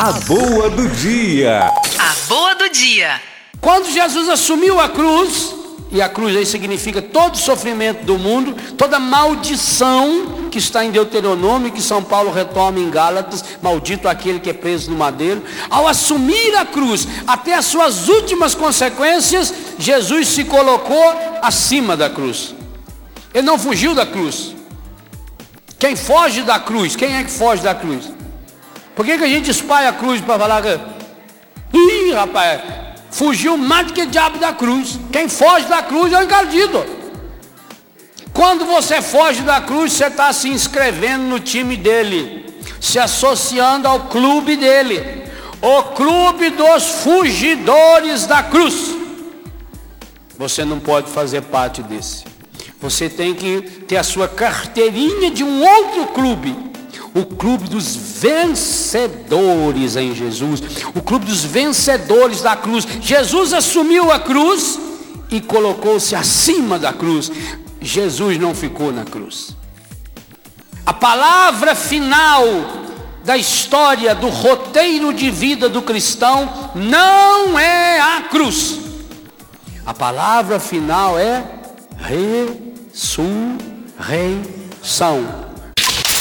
A boa do dia. A boa do dia. Quando Jesus assumiu a cruz, e a cruz aí significa todo o sofrimento do mundo, toda maldição que está em Deuteronômio, que São Paulo retoma em Gálatas, maldito aquele que é preso no madeiro. Ao assumir a cruz, até as suas últimas consequências, Jesus se colocou acima da cruz. Ele não fugiu da cruz. Quem foge da cruz, quem é que foge da cruz? Por que, que a gente espalha a cruz para falar que. Ih, rapaz, fugiu mais do que diabo da cruz. Quem foge da cruz é o encardido. Quando você foge da cruz, você está se inscrevendo no time dele, se associando ao clube dele, o clube dos fugidores da cruz. Você não pode fazer parte desse. Você tem que ter a sua carteirinha de um outro clube. O clube dos vencedores em Jesus. O clube dos vencedores da cruz. Jesus assumiu a cruz e colocou-se acima da cruz. Jesus não ficou na cruz. A palavra final da história do roteiro de vida do cristão não é a cruz. A palavra final é ressurreição.